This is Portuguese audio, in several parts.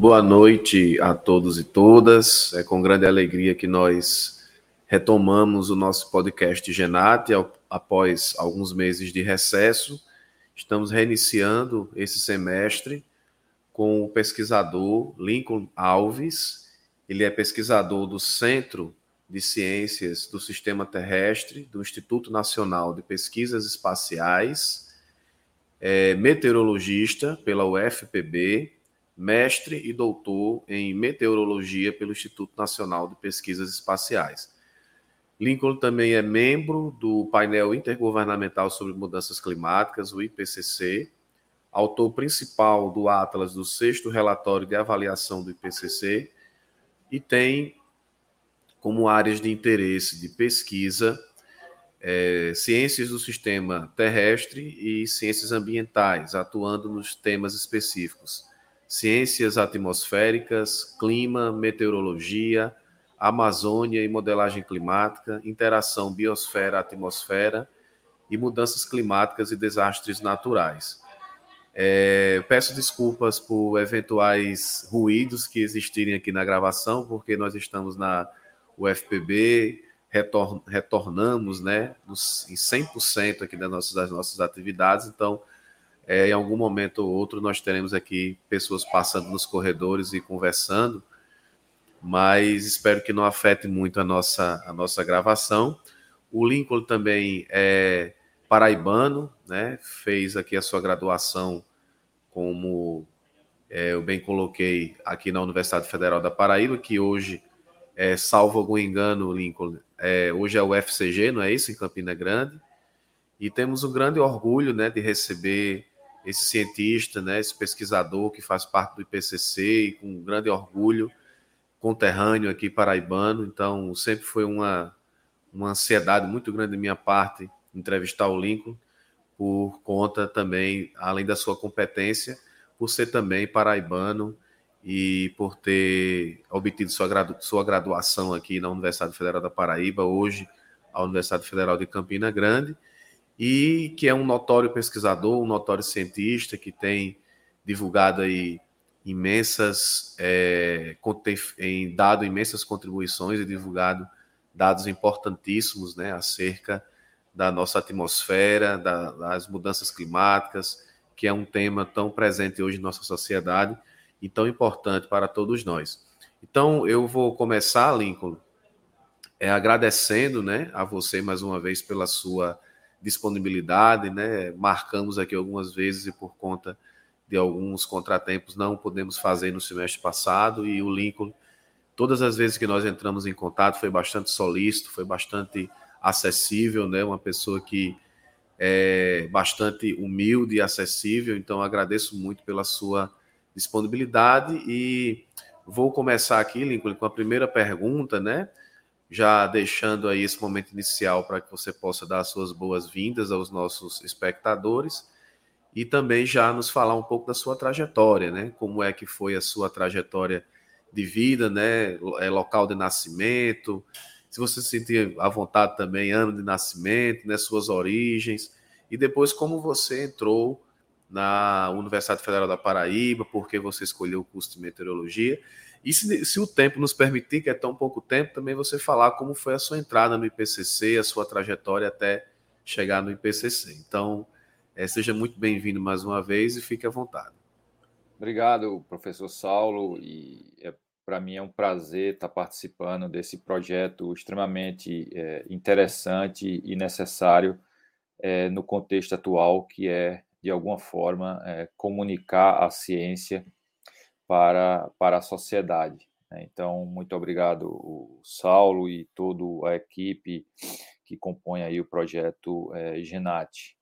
Boa noite a todos e todas. É com grande alegria que nós retomamos o nosso podcast Genate após alguns meses de recesso. Estamos reiniciando esse semestre com o pesquisador Lincoln Alves. Ele é pesquisador do Centro de Ciências do Sistema Terrestre do Instituto Nacional de Pesquisas Espaciais, é meteorologista pela UFPB mestre e doutor em meteorologia pelo Instituto Nacional de Pesquisas Espaciais. Lincoln também é membro do painel intergovernamental sobre mudanças climáticas, o IPCC, autor principal do Atlas do sexto relatório de avaliação do IPCC e tem como áreas de interesse de pesquisa é, ciências do sistema terrestre e ciências ambientais, atuando nos temas específicos ciências atmosféricas, clima, meteorologia, Amazônia e modelagem climática, interação biosfera-atmosfera e mudanças climáticas e desastres naturais. É, peço desculpas por eventuais ruídos que existirem aqui na gravação, porque nós estamos na UFPB, retor retornamos né, nos, em 100% aqui das nossas, das nossas atividades, então é, em algum momento ou outro nós teremos aqui pessoas passando nos corredores e conversando, mas espero que não afete muito a nossa, a nossa gravação. O Lincoln também é paraibano, né? fez aqui a sua graduação como é, eu bem coloquei aqui na Universidade Federal da Paraíba, que hoje, é, salvo algum engano, Lincoln, é, hoje é o FCG, não é isso, em Campina Grande, e temos um grande orgulho né, de receber esse cientista, né, esse pesquisador que faz parte do IPCC e com grande orgulho, conterrâneo aqui paraibano. Então, sempre foi uma, uma ansiedade muito grande da minha parte entrevistar o Lincoln, por conta também, além da sua competência, por ser também paraibano e por ter obtido sua, gradu sua graduação aqui na Universidade Federal da Paraíba, hoje a Universidade Federal de Campina Grande e que é um notório pesquisador, um notório cientista que tem divulgado aí imensas, é, dado imensas contribuições e divulgado dados importantíssimos né, acerca da nossa atmosfera, da, das mudanças climáticas, que é um tema tão presente hoje em nossa sociedade e tão importante para todos nós. Então, eu vou começar, Lincoln, é, agradecendo né, a você mais uma vez pela sua disponibilidade, né? Marcamos aqui algumas vezes e por conta de alguns contratempos não podemos fazer no semestre passado e o Lincoln, todas as vezes que nós entramos em contato, foi bastante solícito, foi bastante acessível, né? Uma pessoa que é bastante humilde e acessível, então agradeço muito pela sua disponibilidade e vou começar aqui, Lincoln, com a primeira pergunta, né? Já deixando aí esse momento inicial para que você possa dar as suas boas-vindas aos nossos espectadores e também já nos falar um pouco da sua trajetória, né? Como é que foi a sua trajetória de vida, né? É local de nascimento, se você se sentir à vontade também, ano de nascimento, né? Suas origens e depois como você entrou na Universidade Federal da Paraíba, porque você escolheu o curso de meteorologia e se, se, o tempo nos permitir, que é tão pouco tempo, também você falar como foi a sua entrada no IPCC, a sua trajetória até chegar no IPCC. Então, é, seja muito bem-vindo mais uma vez e fique à vontade. Obrigado, professor Saulo, e é, para mim é um prazer estar participando desse projeto extremamente é, interessante e necessário é, no contexto atual, que é, de alguma forma, comunicar a ciência para, para a sociedade. Né? Então, muito obrigado, Saulo e toda a equipe que compõe aí o projeto é, Genate.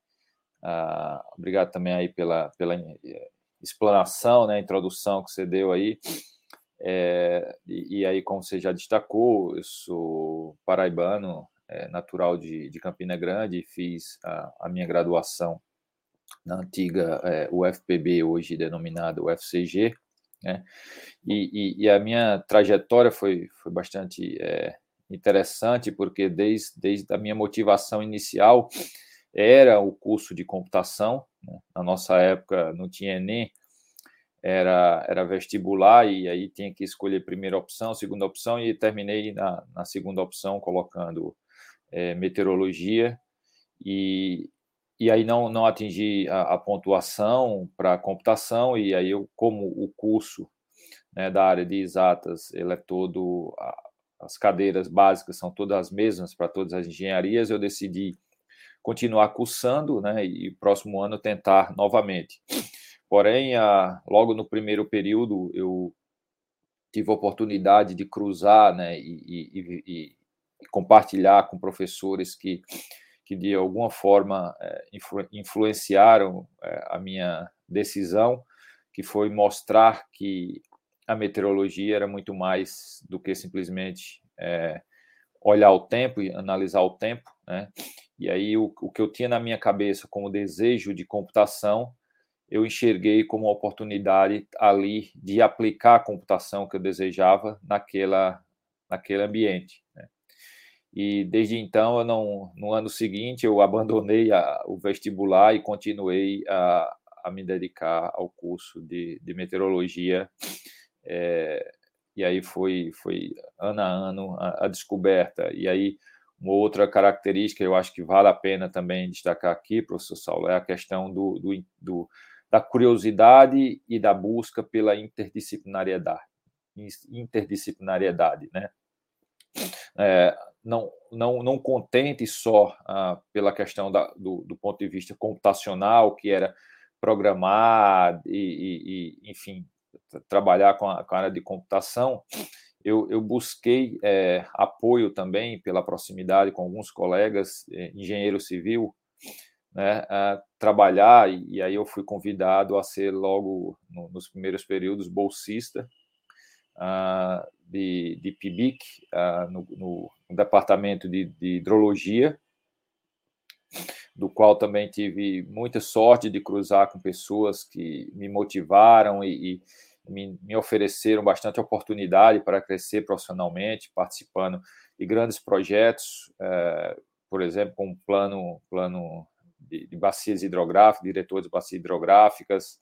Ah, obrigado também aí pela, pela eh, explanação, né, introdução que você deu aí. É, e, e, aí, como você já destacou, eu sou paraibano, é, natural de, de Campina Grande, fiz a, a minha graduação na antiga é, UFPB, hoje denominada UFCG, né? E, e, e, a minha trajetória foi, foi bastante é, interessante, porque desde, desde a minha motivação inicial era o curso de computação. Né? Na nossa época não tinha nem era, era vestibular e aí tinha que escolher primeira opção, segunda opção e terminei na, na segunda opção colocando é, meteorologia e, e aí não, não atingi a, a pontuação para computação e aí eu como o curso né, da área de exatas ele é todo as cadeiras básicas são todas as mesmas para todas as engenharias eu decidi continuar cursando né, e próximo ano tentar novamente. Porém, a, logo no primeiro período, eu tive a oportunidade de cruzar né, e, e, e, e compartilhar com professores que, que de alguma forma, é, influ, influenciaram é, a minha decisão, que foi mostrar que a meteorologia era muito mais do que simplesmente é, olhar o tempo e analisar o tempo. Né? E aí, o, o que eu tinha na minha cabeça como desejo de computação eu enxerguei como uma oportunidade ali de aplicar a computação que eu desejava naquela, naquele ambiente. Né? E desde então, eu não, no ano seguinte, eu abandonei a, o vestibular e continuei a, a me dedicar ao curso de, de meteorologia. É, e aí foi, foi ano a ano a, a descoberta. E aí, uma outra característica, eu acho que vale a pena também destacar aqui, professor Saulo, é a questão do, do, do da curiosidade e da busca pela interdisciplinariedade, interdisciplinariedade, né? É, não, não, não contente só ah, pela questão da, do, do, ponto de vista computacional, que era programar e, e, e enfim, trabalhar com a, com a, área de computação, eu, eu busquei é, apoio também pela proximidade com alguns colegas, é, engenheiro civil, né, trabalhar, e, aí eu fui convidado a ser logo no, nos primeiros períodos bolsista uh, de, de PIBIC, uh, no, no, departamento de, de, hidrologia, do qual também tive muita sorte de cruzar com pessoas que me motivaram e, e me, me, ofereceram bastante oportunidade para crescer profissionalmente, participando de grandes projetos, uh, por exemplo, com o plano, plano de, de bacias hidrográficas, diretores de bacias hidrográficas,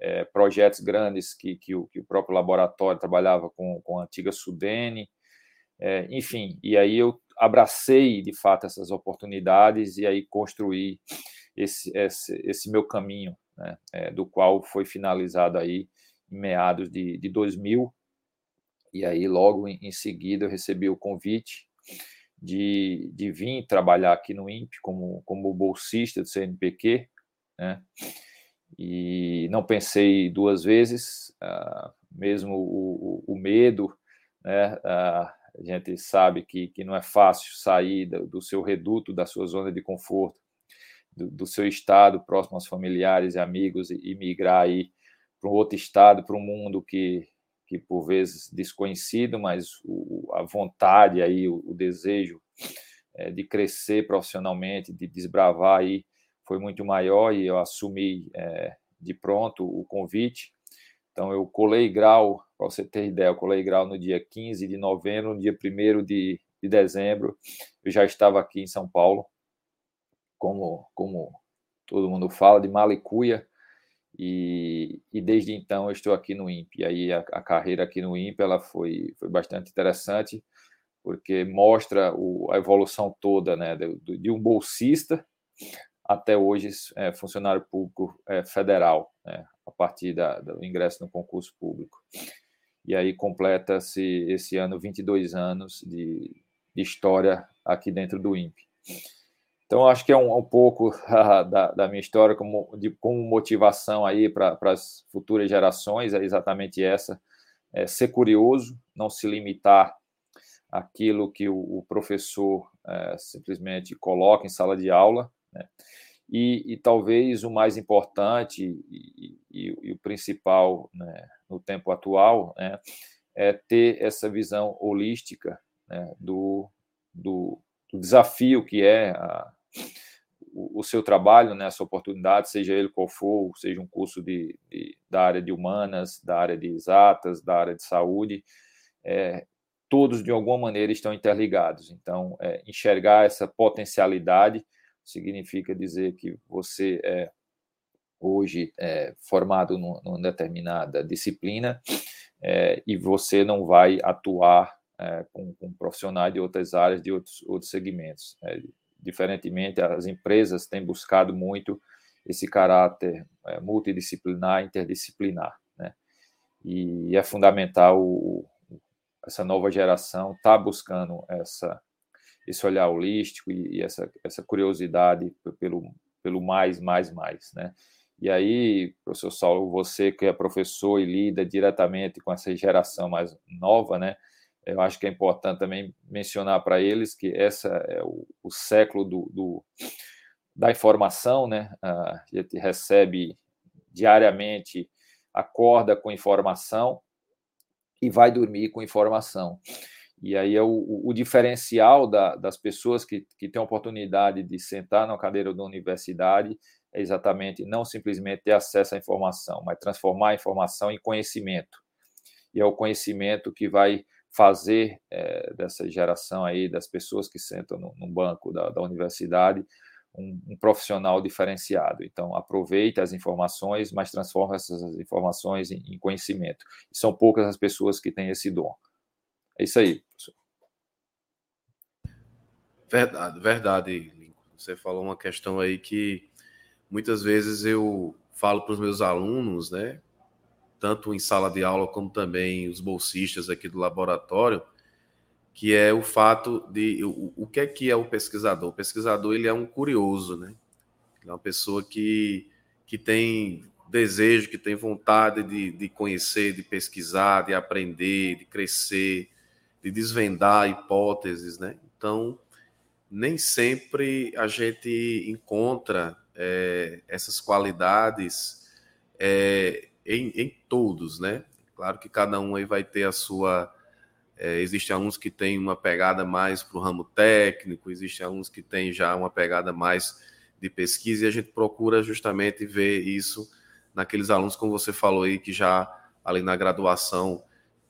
é, projetos grandes que, que o, que, o, próprio laboratório trabalhava com, com a antiga Sudene, é, enfim, e aí eu abracei de fato essas oportunidades e aí construí esse, esse, esse meu caminho, né, é, do qual foi finalizado aí em meados de, de 2000, e aí logo em, em seguida eu recebi o convite de, de vir trabalhar aqui no INPE como, como bolsista do CNPq, né? E não pensei duas vezes, uh, mesmo o, o, o, medo, né? Uh, a gente sabe que, que não é fácil sair do, do seu reduto, da sua zona de conforto, do, do, seu estado, próximo aos familiares e amigos, e, e migrar aí para um outro estado, para um mundo que, que por vezes desconhecido, mas o, a vontade aí, o, o desejo é, de crescer profissionalmente, de desbravar aí, foi muito maior e eu assumi é, de pronto o convite. Então eu colei grau, para você ter ideia, eu colei grau no dia 15 de novembro, no dia 1 de, de dezembro, eu já estava aqui em São Paulo, como, como todo mundo fala, de Malicuia, e, e, desde então eu estou aqui no INPE. Aí a, a, carreira aqui no INPE ela foi, foi bastante interessante, porque mostra o, a evolução toda né, de, de, um bolsista até hoje é, funcionário público é, federal, né, a partir da, do ingresso no concurso público. E aí completa-se esse ano 22 anos de, de história aqui dentro do INPE. Então, acho que é um, um pouco da, da, minha história como, de, como motivação aí para as futuras gerações, é exatamente essa, é ser curioso, não se limitar àquilo que o, o professor é, simplesmente coloca em sala de aula, né? e, e, talvez o mais importante e, e, e o principal né, no tempo atual né, é ter essa visão holística né, do, do, do desafio que é a, o, seu trabalho, né, a sua oportunidade, seja ele qual for, seja um curso de, de da área de humanas, da área de exatas, da área de saúde, é, todos de alguma maneira estão interligados. Então, é, enxergar essa potencialidade significa dizer que você é, hoje é, formado numa determinada disciplina é, e você não vai atuar é, com, com profissionais de outras áreas, de outros, outros segmentos. Diferentemente, as empresas têm buscado muito esse caráter é, multidisciplinar, interdisciplinar. Né? E é fundamental o, essa nova geração estar tá buscando essa, esse olhar holístico e, e, essa, essa curiosidade pelo, pelo mais, mais, mais. Né? E aí, professor Saulo, você que é professor e lida diretamente com essa geração mais nova, né? Eu acho que é importante também mencionar para eles que essa é o, o século do, do, da informação, né? a gente recebe diariamente, acorda com informação e vai dormir com informação. E aí é o, o diferencial da, das pessoas que, que têm a oportunidade de sentar na cadeira da universidade é exatamente não simplesmente ter acesso à informação, mas transformar a informação em conhecimento. E é o conhecimento que vai fazer é, dessa geração aí, das pessoas que sentam no, no banco da, da universidade, um, um, profissional diferenciado. Então, aproveita as informações, mas transforma essas informações em, em conhecimento. E são poucas as pessoas que têm esse dom. É isso aí, professor. Verdade, verdade. Você falou uma questão aí que muitas vezes eu falo para os meus alunos, né? Tanto em sala de aula como também os bolsistas aqui do laboratório, que é o fato de o, o que é que é o pesquisador? O pesquisador ele é um curioso, né? Ele é uma pessoa que, que tem desejo, que tem vontade de, de conhecer, de pesquisar, de aprender, de crescer, de desvendar hipóteses, né? Então, nem sempre a gente encontra é, essas qualidades é, em, em, todos, né? Claro que cada um aí vai ter a sua. É, existem alunos que têm uma pegada mais para o ramo técnico, existem alunos que têm já uma pegada mais de pesquisa, e a gente procura justamente ver isso naqueles alunos, como você falou aí, que já, além da graduação,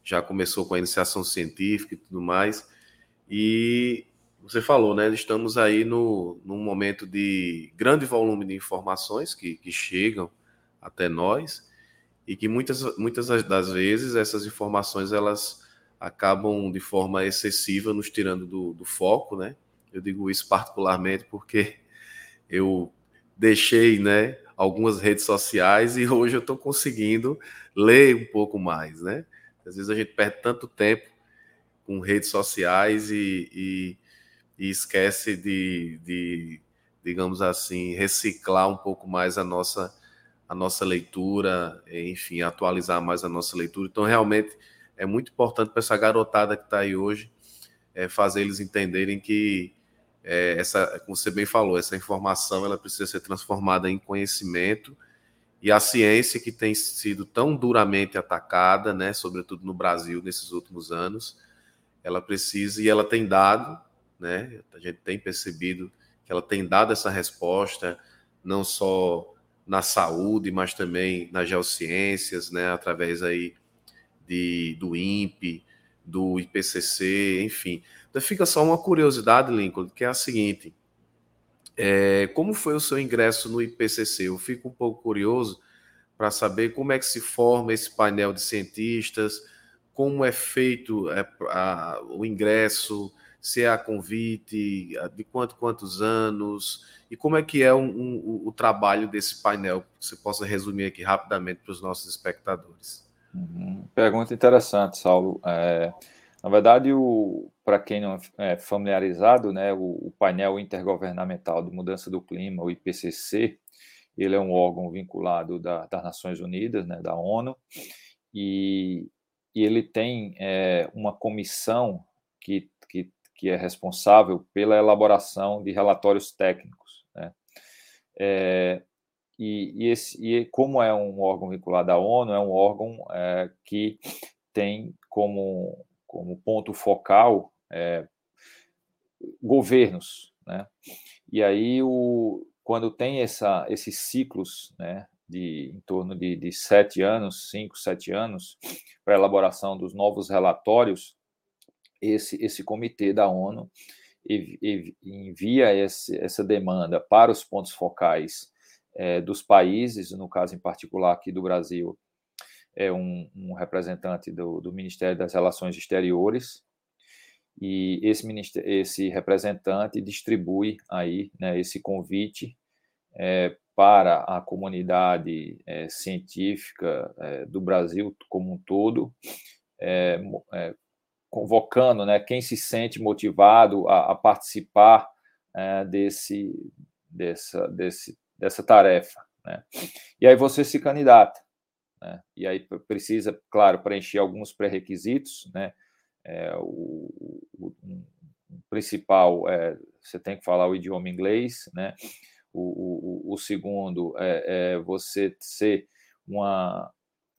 já começou com a iniciação científica e tudo mais. E você falou, né? Estamos aí no, num momento de grande volume de informações que, que chegam até nós e que muitas, muitas das vezes essas informações elas acabam de forma excessiva nos tirando do, do foco, né? Eu digo isso particularmente porque eu deixei, né, algumas redes sociais e hoje eu estou conseguindo ler um pouco mais, né? Às vezes a gente perde tanto tempo com redes sociais e, e e esquece de, de, digamos assim, reciclar um pouco mais a nossa, a nossa leitura, enfim, atualizar mais a nossa leitura. Então, realmente, é muito importante para essa garotada que está aí hoje é, fazer eles entenderem que é, essa, como você bem falou, essa informação ela precisa ser transformada em conhecimento e a ciência que tem sido tão duramente atacada, né, sobretudo no Brasil nesses últimos anos, ela precisa e ela tem dado né? A gente tem percebido que ela tem dado essa resposta, não só na saúde, mas também nas geociências, né? Através aí de, do INPE, do IPCC, enfim. Então fica só uma curiosidade, Lincoln, que é a seguinte: é, como foi o seu ingresso no IPCC? Eu fico um pouco curioso para saber como é que se forma esse painel de cientistas, como é feito é, a, o ingresso, se é a convite, de quanto, quantos anos, e como é que é um, um, o trabalho desse painel, que você possa resumir aqui rapidamente para os nossos espectadores. Uhum. Pergunta interessante, Saulo. É, na verdade, para quem não é familiarizado, né, o, o, painel intergovernamental de mudança do clima, o IPCC, ele é um órgão vinculado da, das Nações Unidas, né, da ONU, e, e ele tem é, uma comissão que, que é responsável pela elaboração de relatórios técnicos. Né? É, e, e, esse, e, como é um órgão vinculado à ONU, é um órgão é, que tem como, como ponto focal é, governos. Né? E aí, o, quando tem essa, esses ciclos né, de em torno de, de sete anos, cinco, sete anos, para elaboração dos novos relatórios, esse, esse comitê da ONU envia esse, essa demanda para os pontos focais é, dos países, no caso em particular aqui do Brasil, é um, um representante do, do, Ministério das Relações Exteriores, e esse, esse representante distribui aí né, esse convite é, para a comunidade é, científica é, do Brasil como um todo, é, é, convocando né, quem se sente motivado a, a participar é, desse, dessa, desse, dessa tarefa. Né? E aí você se candidata. Né? E aí precisa, claro, preencher alguns pré-requisitos. Né? É, o, o, o, principal é você tem que falar o idioma inglês, né? O, o, o segundo é, é, você ser uma,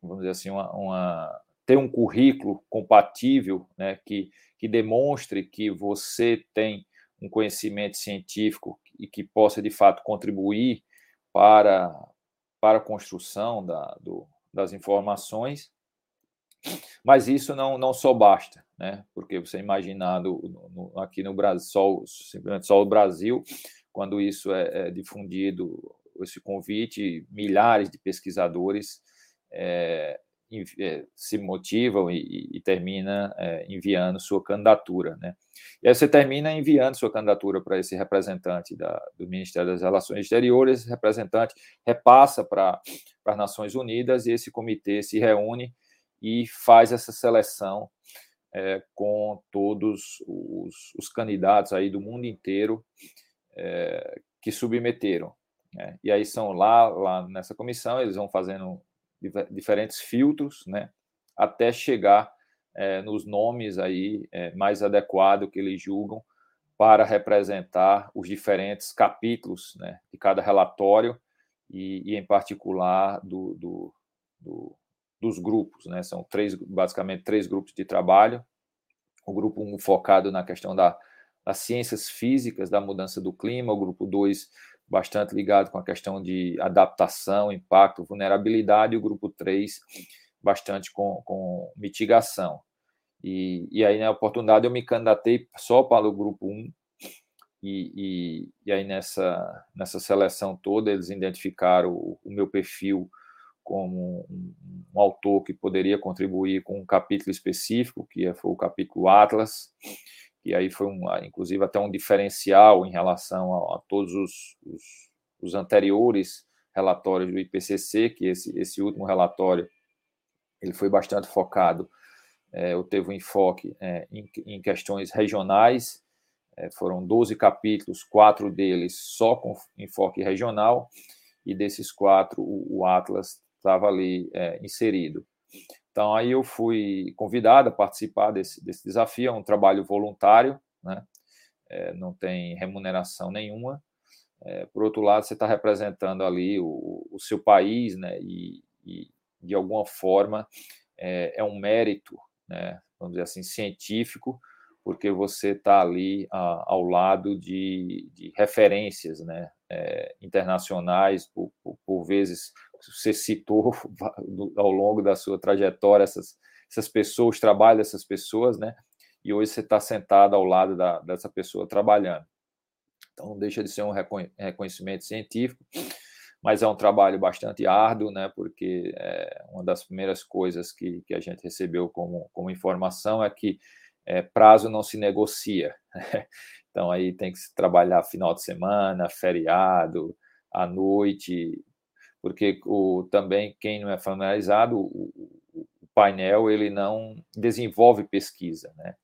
vamos dizer assim, uma, uma, ter um currículo compatível, né? Que, que demonstre que você tem um conhecimento científico e que possa de fato contribuir para, para a construção da, do, das informações, mas isso não, não só basta, né? porque você imaginando no, no, aqui no Brasil, só, simplesmente só o Brasil, quando isso é, é difundido, esse convite, milhares de pesquisadores é, se motivam e, e termina é, enviando sua candidatura, né? E aí você termina enviando sua candidatura para esse representante da, do Ministério das Relações Exteriores, esse representante repassa para as Nações Unidas e esse comitê se reúne e faz essa seleção é, com todos os, os, candidatos aí do mundo inteiro é, que submeteram. Né? E aí são lá, lá nessa comissão, eles vão fazendo diferentes filtros, né, até chegar é, nos nomes aí é, mais adequados que eles julgam para representar os diferentes capítulos né, de cada relatório e, e em particular do, do, do, dos grupos. Né? São três, basicamente três grupos de trabalho. O grupo 1 um focado na questão da, das ciências físicas da mudança do clima, o grupo 2 bastante ligado com a questão de adaptação, impacto, vulnerabilidade, e o grupo 3 bastante com, com mitigação. E, e aí, na oportunidade, eu me candidatei só para o grupo 1, e, e, e aí nessa, nessa seleção toda eles identificaram o, o meu perfil como um, um, autor que poderia contribuir com um capítulo específico, que foi o capítulo Atlas, e aí foi, um, inclusive, até um diferencial em relação a, a todos os, os, os, anteriores relatórios do IPCC, que esse, esse último relatório ele foi bastante focado, é, eu teve um enfoque é, em, em, questões regionais, é, foram 12 capítulos, quatro deles só com enfoque regional, e desses quatro, o, o Atlas estava ali é, inserido. Então, aí eu fui convidado a participar desse, desse desafio, é um trabalho voluntário, né? É, não tem remuneração nenhuma. É, por outro lado, você está representando ali o, o, seu país, né? E, e de alguma forma é, é, um mérito, né? Vamos dizer assim, científico, porque você está ali a, ao lado de, de referências, né? É, internacionais, por, por, por vezes você citou ao longo da sua trajetória essas, essas pessoas, o trabalho dessas pessoas, né? E hoje você está sentado ao lado da, dessa pessoa trabalhando. Então, não deixa de ser um reconhecimento científico, mas é um trabalho bastante árduo, né? Porque é, uma das primeiras coisas que, que a gente recebeu como, como informação é que é, prazo não se negocia. Né? Então, aí tem que se trabalhar final de semana, feriado, à noite, porque o, também quem não é familiarizado, o, o, painel ele não desenvolve pesquisa, né?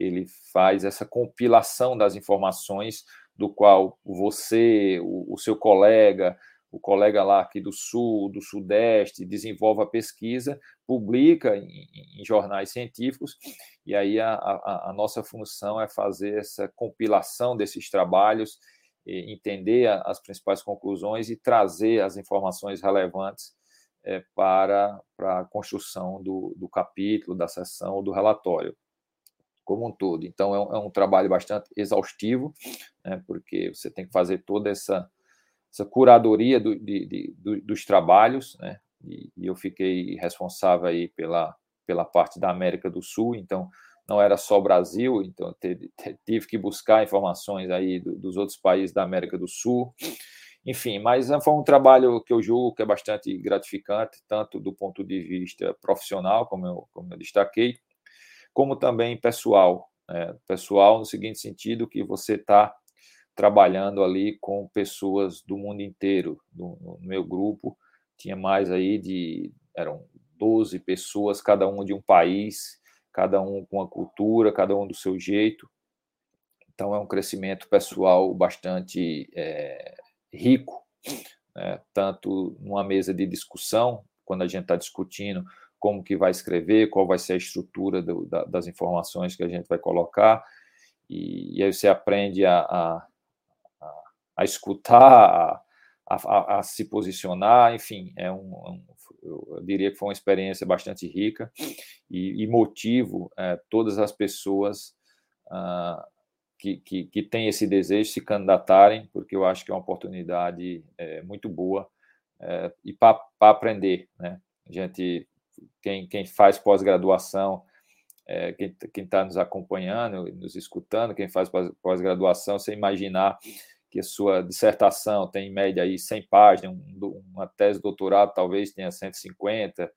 Ele faz essa compilação das informações do qual você, o, o seu colega, o colega lá aqui do sul, do sudeste, desenvolve a pesquisa, publica em, em jornais científicos, e aí a, a, a, nossa função é fazer essa compilação desses trabalhos entender as principais conclusões e trazer as informações relevantes é, para, para a construção do, do capítulo, da sessão, do relatório como um todo. Então, é um, é um trabalho bastante exaustivo, né, porque você tem que fazer toda essa, essa curadoria do, de, de, do, dos trabalhos, né, e, e, eu fiquei responsável aí pela, pela parte da América do Sul, então não era só Brasil, então tive que buscar informações aí dos outros países da América do Sul, enfim, mas foi um trabalho que eu julgo que é bastante gratificante, tanto do ponto de vista profissional, como eu, como eu destaquei, como também pessoal. Né? Pessoal no seguinte sentido, que você está trabalhando ali com pessoas do mundo inteiro. No, no, meu grupo tinha mais aí de eram 12 pessoas, cada um de um país, cada um com a cultura, cada um do seu jeito. Então é um crescimento pessoal bastante é, rico, né? tanto numa mesa de discussão, quando a gente está discutindo como que vai escrever, qual vai ser a estrutura do, da, das informações que a gente vai colocar, e, e aí você aprende a, a, a escutar, a, a, a, se posicionar, enfim, é um, um, eu diria que foi uma experiência bastante rica e, e motivo é, todas as pessoas ah, que, que, que têm esse desejo se candidatarem, porque eu acho que é uma oportunidade é, muito boa é, e para aprender, né? A gente, quem, quem faz pós-graduação, é, quem está nos acompanhando, nos escutando, quem faz pós-graduação, você imaginar que a sua dissertação tem em média aí 100 páginas, uma tese de doutorado talvez tenha 150,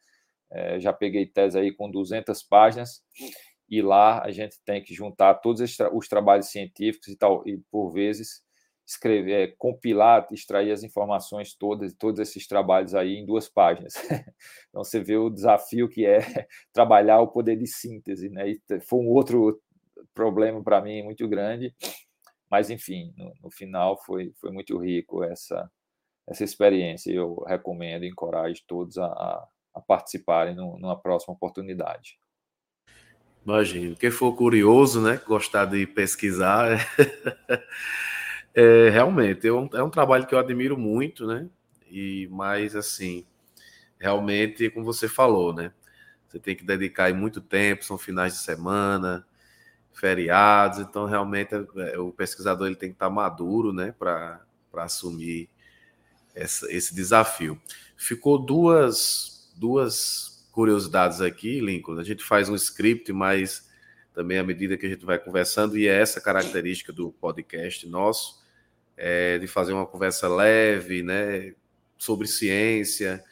é, já peguei tese aí com 200 páginas, e lá a gente tem que juntar todos os trabalhos científicos e tal, e por vezes escrever, é, compilar, extrair as informações todas, todos esses trabalhos aí em duas páginas. Então você vê o desafio que é trabalhar o poder de síntese, né? E foi um outro problema para mim muito grande, mas, enfim, no, no, final foi, foi muito rico essa, essa experiência. Eu recomendo e encorajo todos a, a, a participarem no, numa próxima oportunidade. Imagino. Quem for curioso, né, gostar de pesquisar, é, realmente é um, é um trabalho que eu admiro muito, né? E mais assim, realmente, como você falou, né? Você tem que dedicar muito tempo, são finais de semana, feriados, então realmente é, o pesquisador ele tem que estar maduro né, para assumir essa, esse desafio. Ficou duas, duas curiosidades aqui, Lincoln. A gente faz um script, mas também à medida que a gente vai conversando, e é essa característica do podcast nosso, é de fazer uma conversa leve, né, sobre ciência,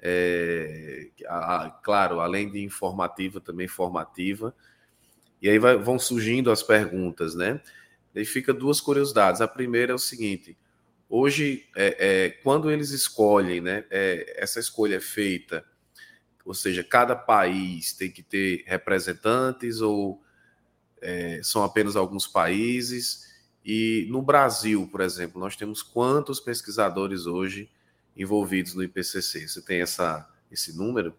é, a, claro, além de informativa, também formativa, e aí vai, vão surgindo as perguntas, né? E fica duas curiosidades. A primeira é o seguinte: hoje, é, é, quando eles escolhem, né? É, essa escolha é feita, ou seja, cada país tem que ter representantes ou é, são apenas alguns países? E no Brasil, por exemplo, nós temos quantos pesquisadores hoje envolvidos no IPCC? Você tem essa, esse número?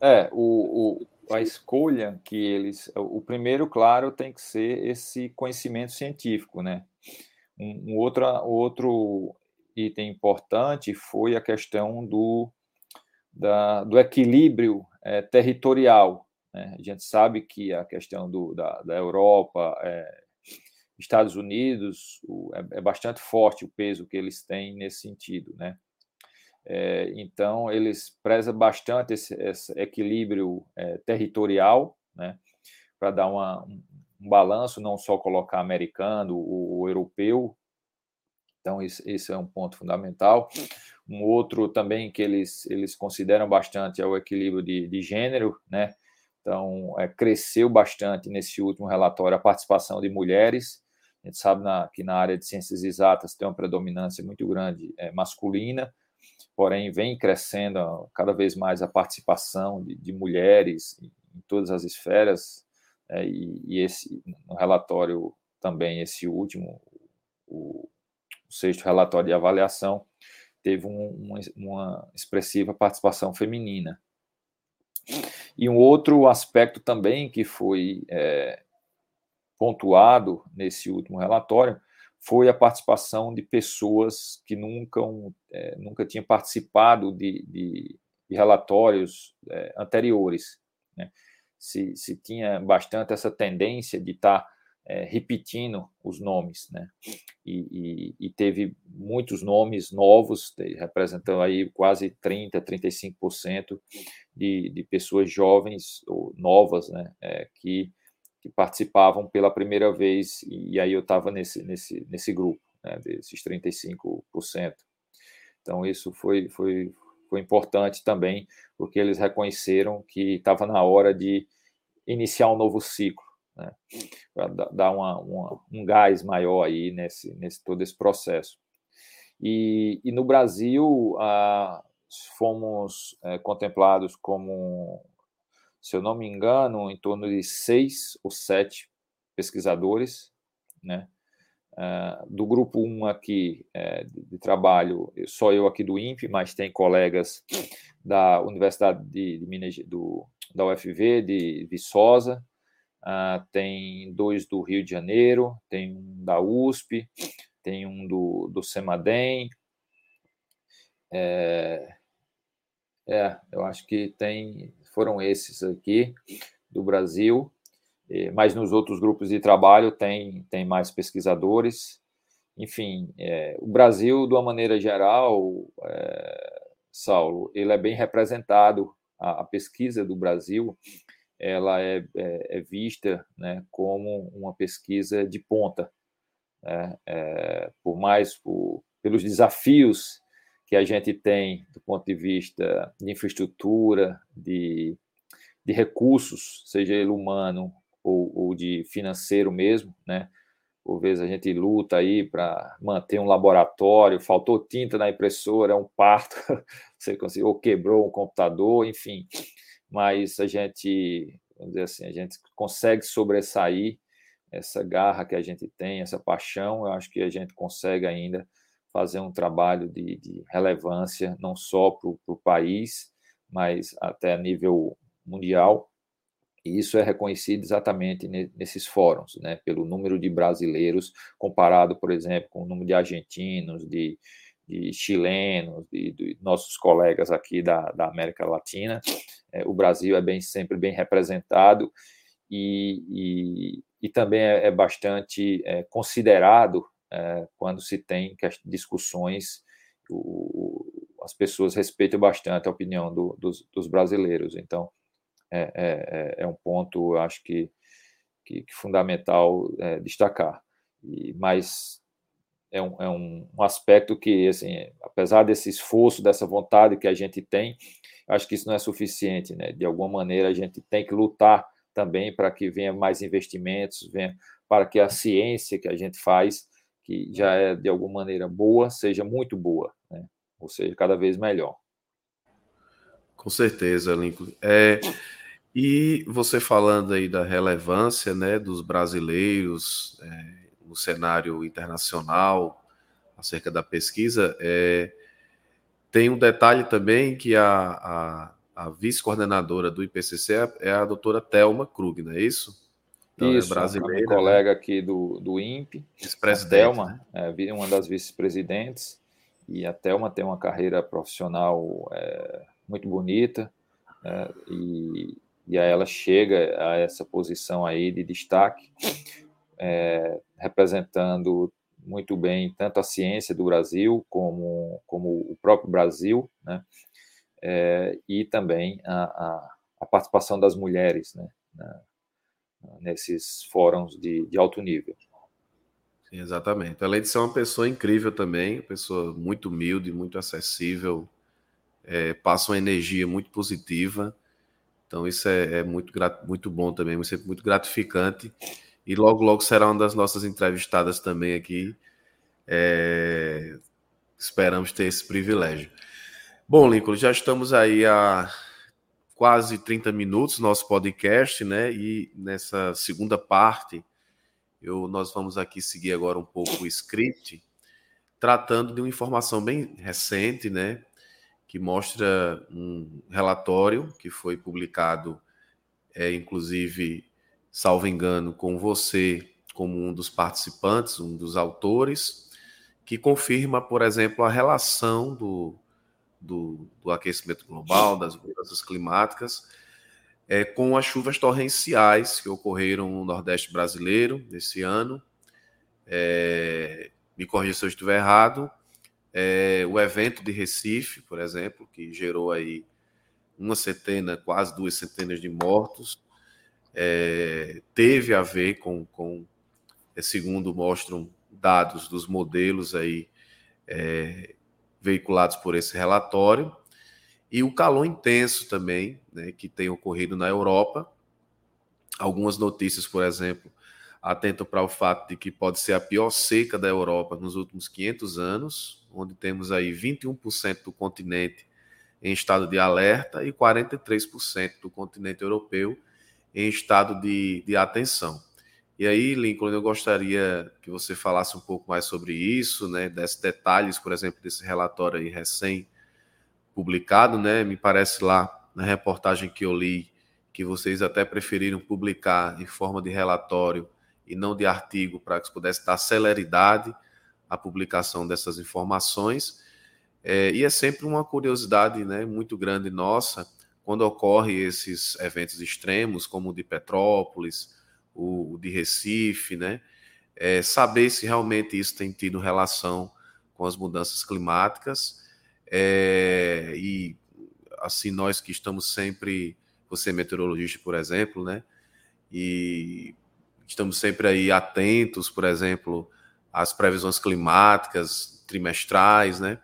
É, o, o a escolha que eles. O primeiro, claro, tem que ser esse conhecimento científico, né? Um, um outro, outro item importante foi a questão do, da, do equilíbrio é, territorial. Né? A gente sabe que a questão do, da, da Europa, é, Estados Unidos, o, é, é bastante forte o peso que eles têm nesse sentido, né? É, então, eles prezam bastante esse, esse equilíbrio é, territorial, né, para dar uma, um, balanço, não só colocar americano, o, o europeu. Então, esse, esse, é um ponto fundamental. Um outro também que eles, eles consideram bastante é o equilíbrio de, de gênero, né? Então, é, cresceu bastante nesse último relatório a participação de mulheres. A gente sabe na, que na área de ciências exatas tem uma predominância muito grande é, masculina, porém vem crescendo cada vez mais a participação de, de mulheres em todas as esferas, é, e, e, esse no relatório também, esse último, o, o sexto relatório de avaliação, teve um, uma, uma expressiva participação feminina. E um outro aspecto também que foi é, pontuado nesse último relatório foi a participação de pessoas que nunca, é, nunca tinham participado de, de, de relatórios é, anteriores. Né? Se, se tinha bastante essa tendência de estar tá, é, repetindo os nomes, né? E, e, e, teve muitos nomes novos, representando aí quase 30%, 35% de, de pessoas jovens ou novas, né? É, que que participavam pela primeira vez, e aí eu estava nesse, nesse, nesse grupo, né, desses 35%. Então, isso foi, foi, foi importante também, porque eles reconheceram que estava na hora de iniciar um novo ciclo, né? para dar uma, uma, um gás maior aí nesse, nesse todo esse processo. E, e no Brasil, ah, fomos é, contemplados como, se eu não me engano, em torno de seis ou sete pesquisadores, né? Uh, do grupo 1 aqui é, de, de, trabalho, só eu aqui do INPE, mas tem colegas da Universidade de, de Minas, do, da UFV, de Viçosa, uh, tem dois do Rio de Janeiro, tem um da USP, tem um do, do Semadem. É, é, eu acho que tem, foram esses aqui do Brasil, mas nos outros grupos de trabalho tem, tem mais pesquisadores. Enfim, é, o Brasil, de uma maneira geral, é, Saulo, ele é bem representado. A, a pesquisa do Brasil ela é, é, é vista né, como uma pesquisa de ponta né? é, por mais por, pelos desafios que a gente tem do ponto de vista de infraestrutura, de, de recursos, seja ele humano ou, ou de financeiro mesmo, né? Por vezes a gente luta aí para manter um laboratório, faltou tinta na impressora, é um parto, você conseguiu, ou quebrou um computador, enfim. Mas a gente, vamos dizer assim, a gente consegue sobressair essa garra que a gente tem, essa paixão, eu acho que a gente consegue ainda fazer um trabalho de, de relevância, não só para o país, mas até a nível mundial. E isso é reconhecido exatamente nesses fóruns, né, pelo número de brasileiros, comparado, por exemplo, com o número de argentinos, de, de chilenos, de, de, nossos colegas aqui da, da América Latina. É, o Brasil é bem sempre bem representado e, e, e também é, é bastante é, considerado é, quando se tem discussões, o, as pessoas respeitam bastante a opinião do, dos, dos, brasileiros. Então, é, é, é, um ponto, acho que, que, que fundamental é, destacar. E, mas é um, é um, um aspecto que, assim, apesar desse esforço, dessa vontade que a gente tem, acho que isso não é suficiente, né? De alguma maneira, a gente tem que lutar também para que venha mais investimentos, venha para que a ciência que a gente faz, que já é de alguma maneira boa, seja muito boa, né? ou seja, cada vez melhor. Com certeza, Lincoln. É, e você falando aí da relevância né, dos brasileiros é, no cenário internacional acerca da pesquisa, é, tem um detalhe também que a, a a vice-coordenadora do IPCC é a doutora Thelma Krug, não é isso? Então, isso, é brasileira, minha né? colega aqui do, do INPE, a Thelma, né? é uma das vice-presidentes, e a Thelma tem uma carreira profissional é, muito bonita, né? e, e aí ela chega a essa posição aí de destaque, é, representando muito bem tanto a ciência do Brasil como, como o próprio Brasil, né? é, e também a, a, a, participação das mulheres né, na, nesses fóruns de, de alto nível. Exatamente. Além de ser uma pessoa incrível também, pessoa muito humilde, muito acessível, é, passa uma energia muito positiva. Então, isso é, é muito, muito bom também, sempre muito gratificante. E logo, logo será uma das nossas entrevistadas também aqui. É, esperamos ter esse privilégio. Bom, Lincoln, já estamos aí há quase 30 minutos nosso podcast, né? E nessa segunda parte, eu, nós vamos aqui seguir agora um pouco o script, tratando de uma informação bem recente, né? Que mostra um relatório que foi publicado, é, inclusive, salvo engano, com você como um dos participantes, um dos autores, que confirma, por exemplo, a relação do do, do aquecimento global, das mudanças climáticas, é, com as chuvas torrenciais que ocorreram no Nordeste brasileiro esse ano. É, me corrija se eu estiver errado. É, o evento de Recife, por exemplo, que gerou aí uma centena, quase duas centenas de mortos, é, teve a ver com, com é, segundo mostram dados dos modelos aí é, veiculados por esse relatório, e o calor intenso também, né, que tem ocorrido na Europa. Algumas notícias, por exemplo, atentam para o fato de que pode ser a pior seca da Europa nos últimos 500 anos, onde temos aí 21% do continente em estado de alerta e 43% do continente europeu em estado de, de atenção. E aí, Lincoln, eu gostaria que você falasse um pouco mais sobre isso, né, desses detalhes, por exemplo, desse relatório aí recém publicado, né? Me parece lá na reportagem que eu li que vocês até preferiram publicar em forma de relatório e não de artigo para que pudesse dar celeridade à publicação dessas informações. É, e é sempre uma curiosidade né, muito grande nossa quando ocorre esses eventos extremos, como o de Petrópolis, o, o de Recife, né? É, saber se realmente isso tem tido relação com as mudanças climáticas é, e assim nós que estamos sempre, você é meteorologista, por exemplo, né? E estamos sempre aí atentos, por exemplo, às previsões climáticas trimestrais, né?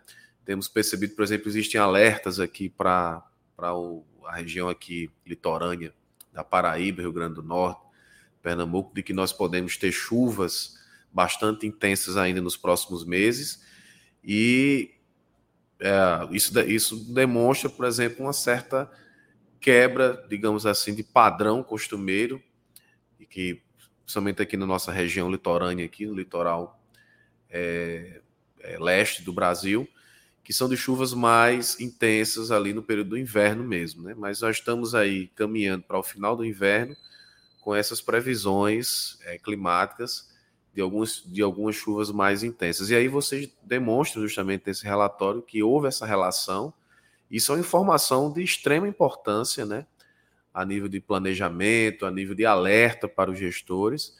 Temos percebido, por exemplo, existem alertas aqui para a região aqui litorânea da Paraíba, Rio Grande do Norte, Pernambuco, de que nós podemos ter chuvas bastante intensas ainda nos próximos meses. E é, isso, isso demonstra, por exemplo, uma certa quebra, digamos assim, de padrão costumeiro, e que, principalmente aqui na nossa região litorânea, aqui no litoral é, é, leste do Brasil, que são de chuvas mais intensas ali no período do inverno mesmo, né? Mas nós estamos aí caminhando para o final do inverno com essas previsões é, climáticas de, alguns, de algumas chuvas mais intensas. E aí vocês demonstram justamente nesse relatório que houve essa relação. Isso é uma informação de extrema importância, né? A nível de planejamento, a nível de alerta para os gestores,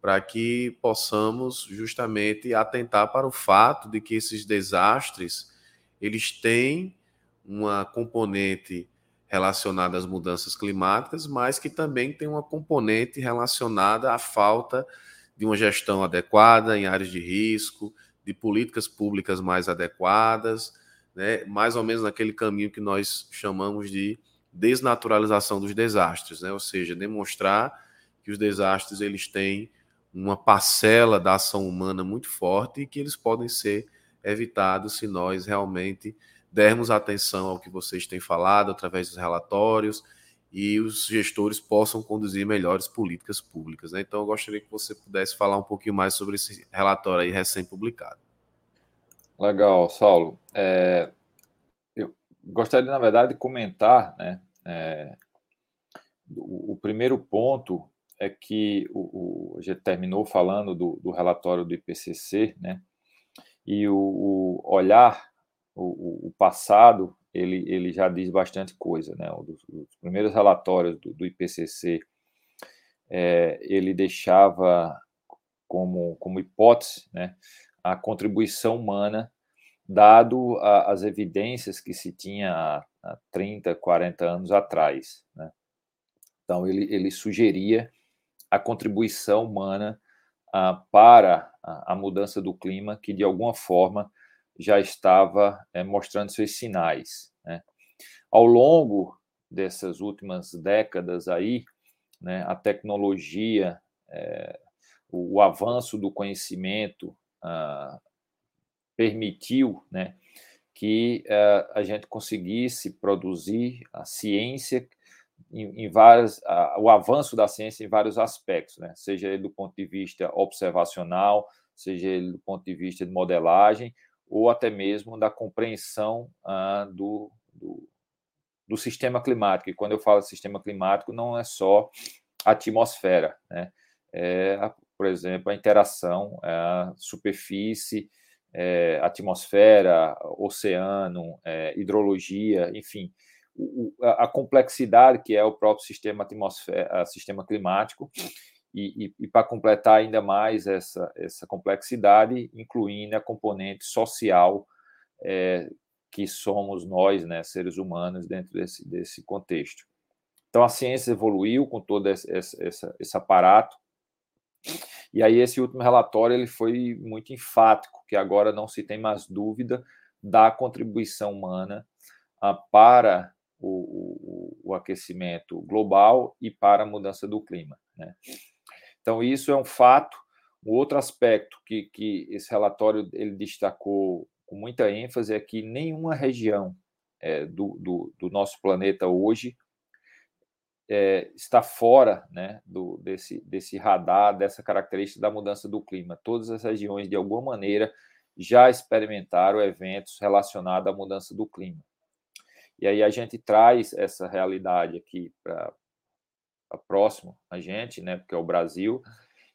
para que possamos justamente atentar para o fato de que esses desastres eles têm uma componente relacionada às mudanças climáticas, mas que também tem uma componente relacionada à falta de uma gestão adequada em áreas de risco, de políticas públicas mais adequadas, né, mais ou menos naquele caminho que nós chamamos de desnaturalização dos desastres, né, ou seja, demonstrar que os desastres eles têm uma parcela da ação humana muito forte e que eles podem ser evitados se nós realmente dermos atenção ao que vocês têm falado através dos relatórios e os gestores possam conduzir melhores políticas públicas. Né? Então, eu gostaria que você pudesse falar um pouquinho mais sobre esse relatório aí recém-publicado. Legal, Saulo. É, eu gostaria, na verdade, de comentar, né? É, o, o, primeiro ponto é que o, o, a gente terminou falando do, do relatório do IPCC, né? E o, o olhar o, o, passado ele, ele já diz bastante coisa, né? Os, os primeiros relatórios do, do IPCC é, ele deixava como, como hipótese, né, a contribuição humana, dado a, as evidências que se tinha há, há 30, 40 anos atrás, né? Então ele, ele sugeria a contribuição humana ah, para a, a mudança do clima, que de alguma forma já estava é, mostrando seus sinais. Né? Ao longo dessas últimas décadas aí, né, a tecnologia, é, o, avanço do conhecimento ah, permitiu né, que ah, a gente conseguisse produzir a ciência em, em várias, ah, o avanço da ciência em vários aspectos, né, seja ele do ponto de vista observacional, seja ele do ponto de vista de modelagem, ou até mesmo da compreensão ah, do, do, do, sistema climático. E quando eu falo sistema climático, não é só a atmosfera, né? É, por exemplo, a interação, é a superfície, é, atmosfera, oceano, é, hidrologia, enfim, o, a, a complexidade que é o próprio sistema atmosfera, sistema climático e, e, e para completar ainda mais essa, essa complexidade, incluindo a componente social é, que somos nós, né, seres humanos, dentro desse, desse contexto. Então, a ciência evoluiu com todo esse, esse, esse aparato, e aí esse último relatório ele foi muito enfático, que agora não se tem mais dúvida da contribuição humana ah, para o, o, o, aquecimento global e para a mudança do clima. Né? Então, isso é um fato. O outro aspecto que, que esse relatório ele destacou com muita ênfase é que nenhuma região é, do, do, do, nosso planeta hoje é, está fora né, do, desse, desse radar, dessa característica da mudança do clima. Todas as regiões, de alguma maneira, já experimentaram eventos relacionados à mudança do clima. E aí a gente traz essa realidade aqui para próximo a gente, né, porque é o Brasil,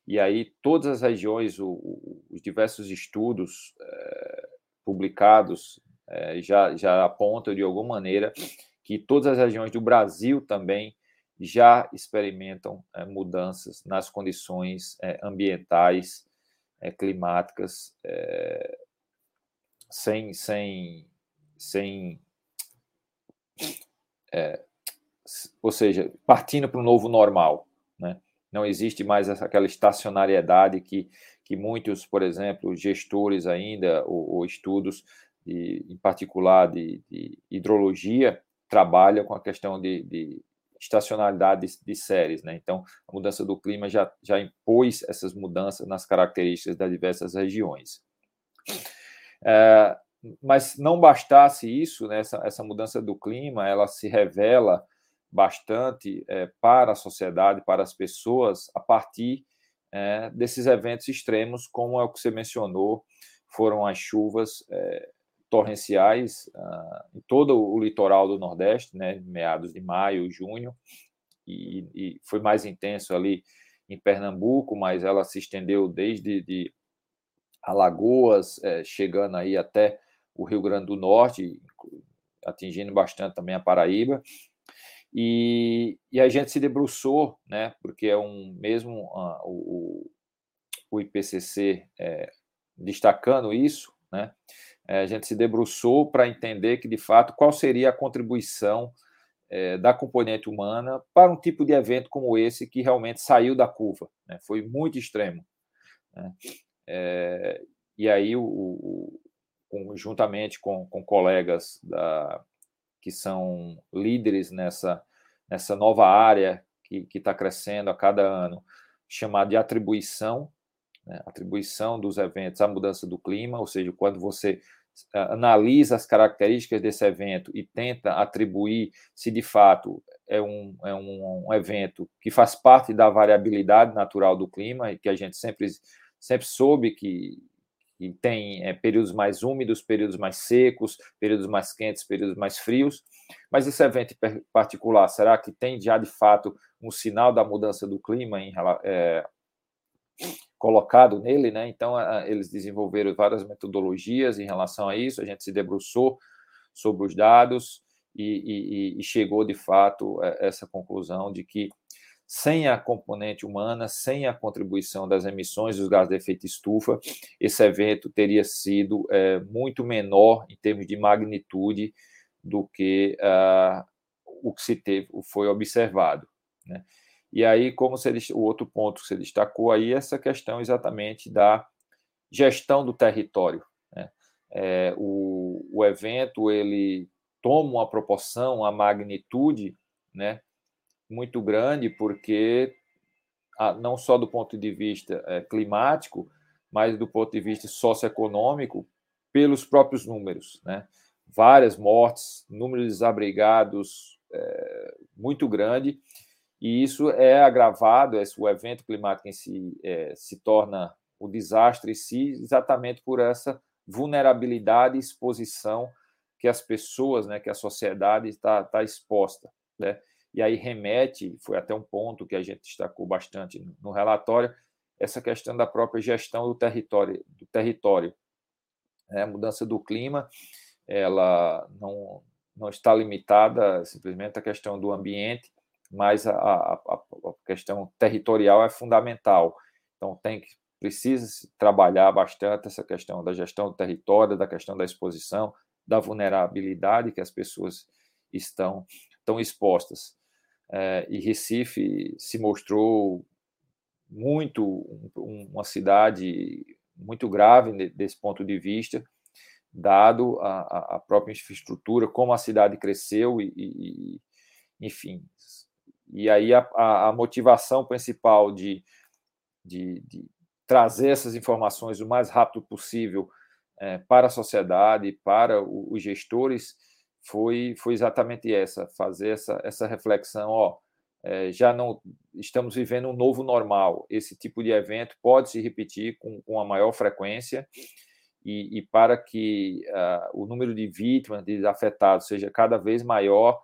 e aí todas as regiões, o, o, os diversos estudos é, publicados é, já, já apontam de alguma maneira que todas as regiões do Brasil também já experimentam é, mudanças nas condições ambientais, climáticas, sem, sem, sem ou seja, partindo para um novo normal. Né? Não existe mais aquela estacionariedade que, que muitos, por exemplo, gestores ainda, ou, ou estudos, de, em particular de, de, hidrologia, trabalham com a questão de, de estacionalidade de, de, séries. Né? Então, a mudança do clima já, já impôs essas mudanças nas características das diversas regiões. É, mas não bastasse isso, né, essa, essa mudança do clima, ela se revela bastante é, para a sociedade, para as pessoas, a partir é, desses eventos extremos, como é o que você mencionou, foram as chuvas é, torrenciais ah, em todo o litoral do Nordeste, né, meados de maio, junho, e, e, foi mais intenso ali em Pernambuco, mas ela se estendeu desde de Alagoas, é, chegando aí até o Rio Grande do Norte, atingindo bastante também a Paraíba. E, e a gente se debruçou, né, porque é um mesmo uh, o, o IPCC é, destacando isso, né, é, a gente se debruçou para entender que, de fato, qual seria a contribuição é, da componente humana para um tipo de evento como esse que realmente saiu da curva, né, foi muito extremo. Né, é, e aí o, juntamente com, com colegas da, que são líderes nessa, nessa nova área que está crescendo a cada ano, chamada de atribuição, né, atribuição dos eventos à mudança do clima, ou seja, quando você analisa as características desse evento e tenta atribuir se de fato é um, é um, um evento que faz parte da variabilidade natural do clima e que a gente sempre, sempre soube que que tem é, períodos mais úmidos, períodos mais secos, períodos mais quentes, períodos mais frios. Mas esse evento particular, será que tem já de fato um sinal da mudança do clima em, é, colocado nele? Né? Então, eles desenvolveram várias metodologias em relação a isso, a gente se debruçou sobre os dados e, e, e chegou de fato a essa conclusão de que sem a componente humana, sem a contribuição das emissões dos gases de efeito estufa, esse evento teria sido é, muito menor em termos de magnitude do que uh, o que se teve, foi observado. Né? E aí, como você, o outro ponto que você destacou aí, essa questão exatamente da gestão do território. Né? É, o, o evento ele toma uma proporção, a magnitude, né? Muito grande, porque ah, não só do ponto de vista é, climático, mas do ponto de vista socioeconômico, pelos próprios números. Né? Várias mortes, número de desabrigados é, muito grande, e isso é agravado, esse, o evento climático em si é, se torna o desastre em si, exatamente por essa vulnerabilidade e exposição que as pessoas, né, que a sociedade está tá exposta. Né? E aí remete, foi até um ponto que a gente destacou bastante no relatório, essa questão da própria gestão do território, do território. É, a mudança do clima, ela não, não está limitada simplesmente à questão do ambiente, mas a, a, a questão territorial é fundamental. Então tem que precisa se trabalhar bastante essa questão da gestão do território, da questão da exposição, da vulnerabilidade que as pessoas estão, estão expostas e Recife se mostrou muito uma cidade muito grave desse ponto de vista, dado a, a própria infraestrutura, como a cidade cresceu e, e enfim. E aí a, a, motivação principal de, de, de, trazer essas informações o mais rápido possível é, para a sociedade, para os gestores, foi, foi exatamente essa, fazer essa, essa reflexão, ó, é, já não estamos vivendo um novo normal. Esse tipo de evento pode se repetir com, com a maior frequência e, e para que uh, o número de vítimas, de afetados, seja cada vez maior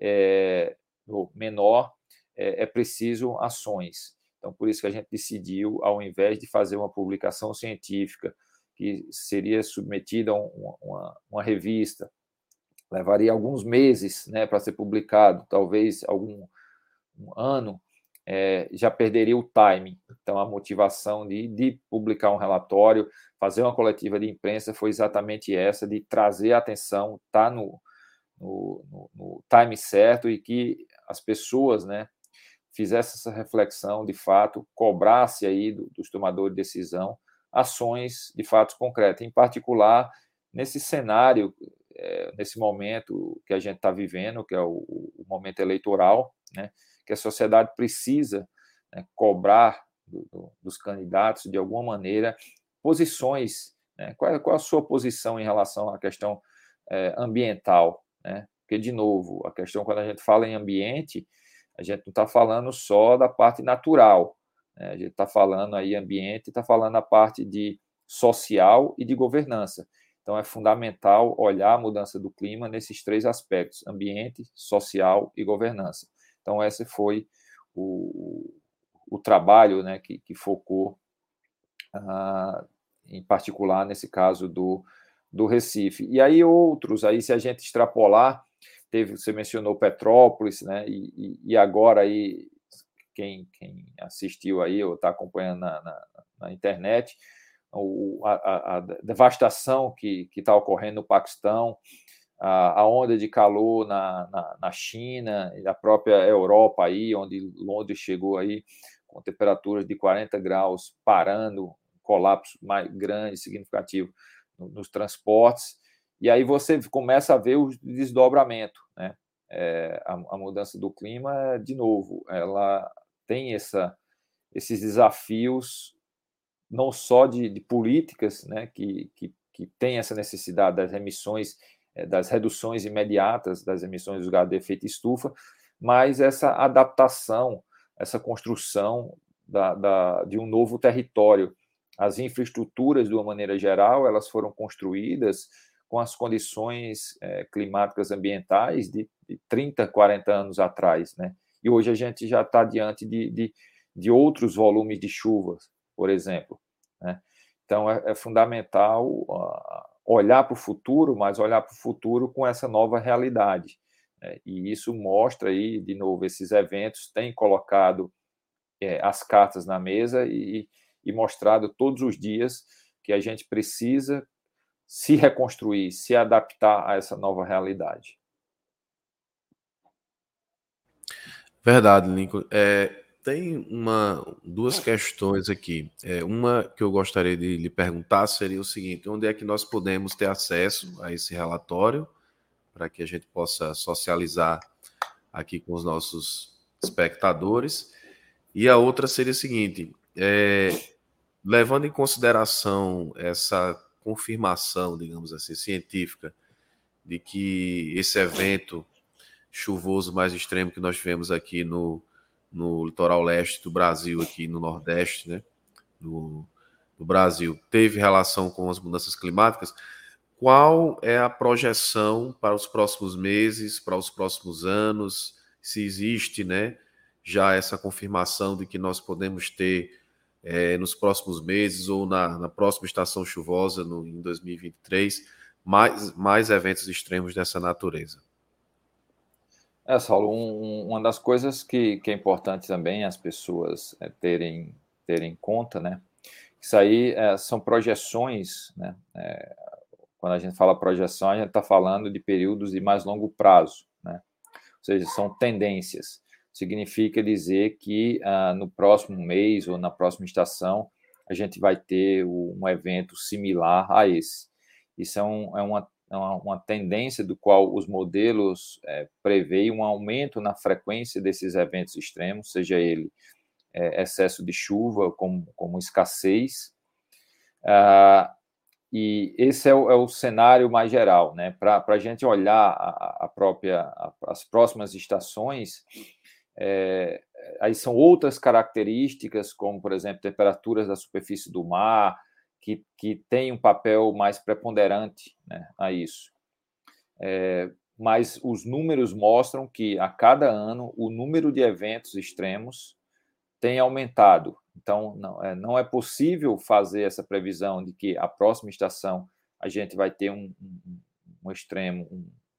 é, ou menor, é, é preciso ações. Então, por isso que a gente decidiu, ao invés de fazer uma publicação científica que seria submetida a uma, uma, uma revista, levaria alguns meses né, para ser publicado, talvez algum um ano, é, já perderia o time. Então, a motivação de, de publicar um relatório, fazer uma coletiva de imprensa foi exatamente essa, de trazer a atenção, tá no, no, no, no time certo e que as pessoas, né, fizessem essa reflexão, de fato, cobrasse aí do, dos tomadores de decisão ações de fato concretas, em particular nesse cenário, é, nesse momento que a gente está vivendo, que é o, o momento eleitoral, né, que a sociedade precisa né, cobrar do, do, dos candidatos, de alguma maneira, posições. Né? Qual, é, qual, é, a sua posição em relação à questão é, ambiental? Né? Porque, de novo, a questão, quando a gente fala em ambiente, a gente não está falando só da parte natural, né? a gente está falando aí ambiente, está falando a parte de social e de governança. Então, é fundamental olhar a mudança do clima nesses três aspectos: ambiente, social e governança. Então, esse foi o, o trabalho né, que, que focou, ah, em particular, nesse caso do, do Recife. E aí outros, aí se a gente extrapolar, teve, você mencionou Petrópolis, né, e, e agora aí, quem, quem assistiu aí ou está acompanhando na, na, na internet, a, a, devastação que está ocorrendo no Paquistão, a, a onda de calor na, na, na, China e a própria Europa aí, onde Londres chegou aí com temperaturas de 40 graus, parando, colapso mais grande, significativo nos transportes, e aí você começa a ver o desdobramento, né? É, a, a, mudança do clima, de novo, ela tem essa, esses desafios não só de, de políticas, né, que, que, que tem essa necessidade das emissões é, das reduções imediatas das emissões do gás de efeito estufa, mas essa adaptação, essa construção da, da, de um novo território. As infraestruturas, de uma maneira geral, elas foram construídas com as condições é, climáticas ambientais de, de 30, 40 anos atrás, né? E hoje a gente já está diante de, de, de, outros volumes de chuvas, por exemplo. Né? Então, é, é fundamental uh, olhar para o futuro, mas olhar para o futuro com essa nova realidade. Né? E isso mostra aí, de novo, esses eventos têm colocado é, as cartas na mesa e, e mostrado todos os dias que a gente precisa se reconstruir, se adaptar a essa nova realidade. Verdade, Lincoln. É, tem uma, duas questões aqui. É, uma que eu gostaria de lhe perguntar seria o seguinte: onde é que nós podemos ter acesso a esse relatório para que a gente possa socializar aqui com os nossos espectadores? E a outra seria o seguinte: é, levando em consideração essa confirmação, digamos assim, científica, de que esse evento chuvoso mais extremo que nós tivemos aqui no no litoral leste do Brasil, aqui no Nordeste, né? No, no Brasil, teve relação com as mudanças climáticas. Qual é a projeção para os próximos meses, para os próximos anos? Se existe, né, já essa confirmação de que nós podemos ter é, nos próximos meses ou na, na próxima estação chuvosa, no, em 2023, mais, mais eventos extremos dessa natureza? É, Saulo, um, uma das coisas que, que é importante também as pessoas é, terem, terem em conta, né? Isso aí é, são projeções, né? É, quando a gente fala projeção, a gente está falando de períodos de mais longo prazo, né? Ou seja, são tendências. Significa dizer que ah, no próximo mês ou na próxima estação a gente vai ter um evento similar a esse. Isso é, um, é, uma, uma, uma, tendência do qual os modelos é, preveem um aumento na frequência desses eventos extremos, seja ele é, excesso de chuva, como, como escassez. Ah, e esse é o, é o, cenário mais geral, né? Para a gente olhar a, a própria, a, as próximas estações, é, aí são outras características, como, por exemplo, temperaturas da superfície do mar, que, que tem um papel mais preponderante né, a isso. É, mas os números mostram que a cada ano o número de eventos extremos tem aumentado. Então, não é, não é possível fazer essa previsão de que a próxima estação a gente vai ter um, um, um extremo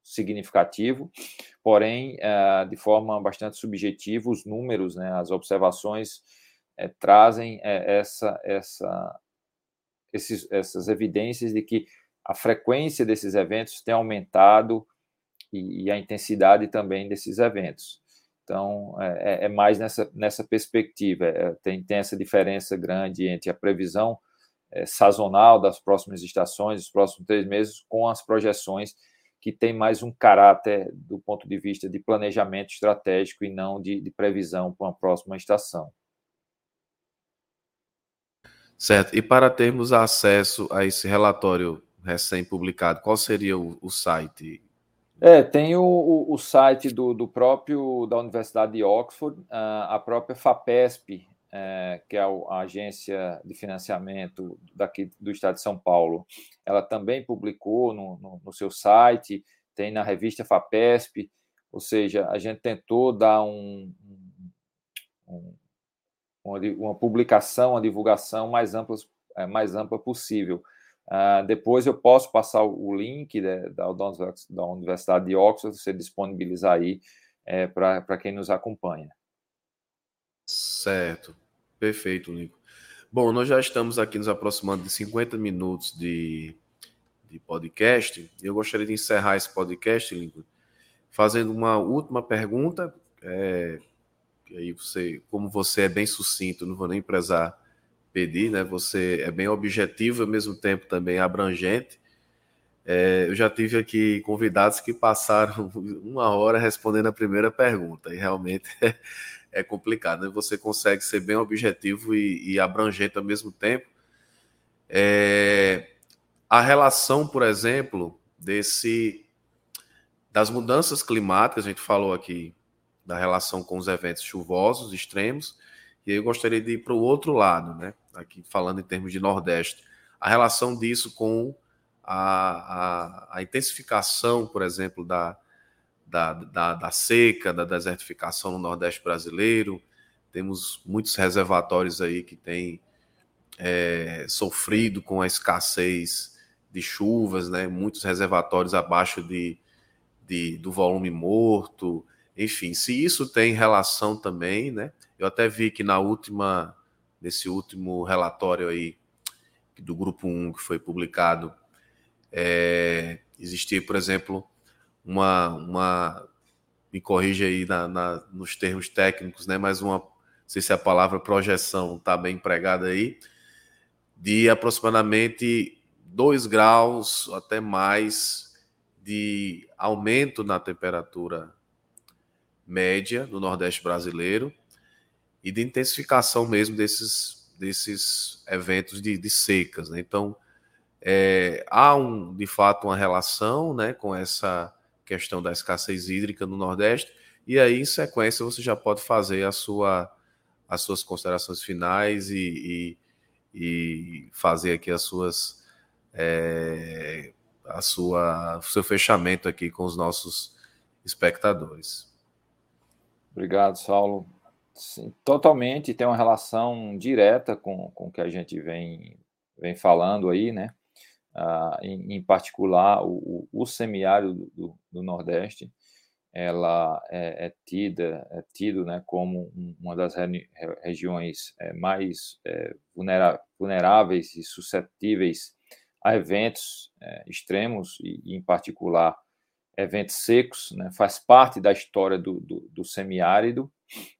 significativo, porém, é, de forma bastante subjetiva, os números, né, as observações é, trazem é, essa, essa, esses, essas evidências de que a frequência desses eventos tem aumentado e, e a intensidade também desses eventos. Então, é, é, é mais nessa, nessa perspectiva. É, tem, tem essa diferença grande entre a previsão é, sazonal das próximas estações, dos próximos três meses, com as projeções que tem mais um caráter do ponto de vista de planejamento estratégico e não de, de previsão para uma próxima estação. Certo. E para termos acesso a esse relatório recém-publicado, qual seria o, o site é, tem o, o, site do, do, próprio da Universidade de Oxford, a própria FAPESP, é, que é a agência de financiamento daqui do Estado de São Paulo. Ela também publicou no, no, no seu site, tem na revista FAPESP, ou seja, a gente tentou dar um, um, uma, publicação, uma divulgação mais ampla, é, mais ampla possível. Uh, depois eu posso passar o link da, da, Universidade de Oxford, você disponibilizar aí é, para quem nos acompanha. Certo, perfeito, Nico. Bom, nós já estamos aqui nos aproximando de 50 minutos de, de podcast. Eu gostaria de encerrar esse podcast, Lincoln, fazendo uma última pergunta. É, aí você, como você é bem sucinto, não vou nem prezar pedir, né? Você é bem objetivo ao mesmo tempo também abrangente. É, eu já tive aqui convidados que passaram uma hora respondendo a primeira pergunta e realmente é, é complicado. Né? Você consegue ser bem objetivo e, e abrangente ao mesmo tempo. É, a relação, por exemplo, desse das mudanças climáticas, a gente falou aqui da relação com os eventos chuvosos extremos, e eu gostaria de ir para o outro lado, né? aqui falando em termos de Nordeste, a relação disso com a, a, a intensificação, por exemplo, da, da, da, da, seca, da desertificação no Nordeste brasileiro. Temos muitos reservatórios aí que têm é, sofrido com a escassez de chuvas, né? muitos reservatórios abaixo de, de, do volume morto. Enfim, se isso tem relação também, né? Eu até vi que na última nesse último relatório aí do grupo 1 que foi publicado, é, existia, por exemplo, uma, uma me corrija aí na, na, nos termos técnicos, né, mas uma, não sei se a palavra projeção está bem empregada aí, de aproximadamente 2 graus até mais de aumento na temperatura média no Nordeste brasileiro e de intensificação mesmo desses, desses eventos de, de secas. Né? Então, é, há um, de fato uma relação né, com essa questão da escassez hídrica no Nordeste, e aí, em sequência, você já pode fazer a sua, as suas considerações finais e, e, e fazer aqui as suas. É, a sua, seu fechamento aqui com os nossos espectadores. Obrigado, Saulo. Sim, totalmente, tem uma relação direta com, com o que a gente vem, vem falando aí, né? Ah, em, em, particular, o, o, semiárido do, do, Nordeste, ela é, é, tida, é tido né, como uma das re, regiões é, mais é, vulnera, vulneráveis e suscetíveis a eventos é, extremos, e, e, em particular, eventos secos, né? faz parte da história do, do, do semiárido,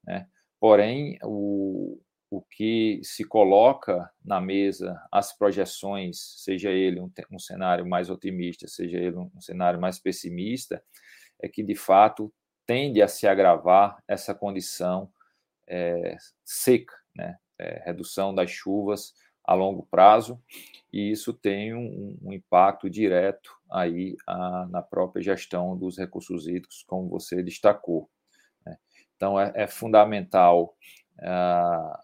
né? Porém, o, o que se coloca na mesa, as projeções, seja ele um, um cenário mais otimista, seja ele um, um cenário mais pessimista, é que de fato tende a se agravar essa condição é, seca, né? É, redução das chuvas a longo prazo, e isso tem um, um impacto direto aí a, na própria gestão dos recursos hídricos, como você destacou. Né? Então, é, é fundamental uh,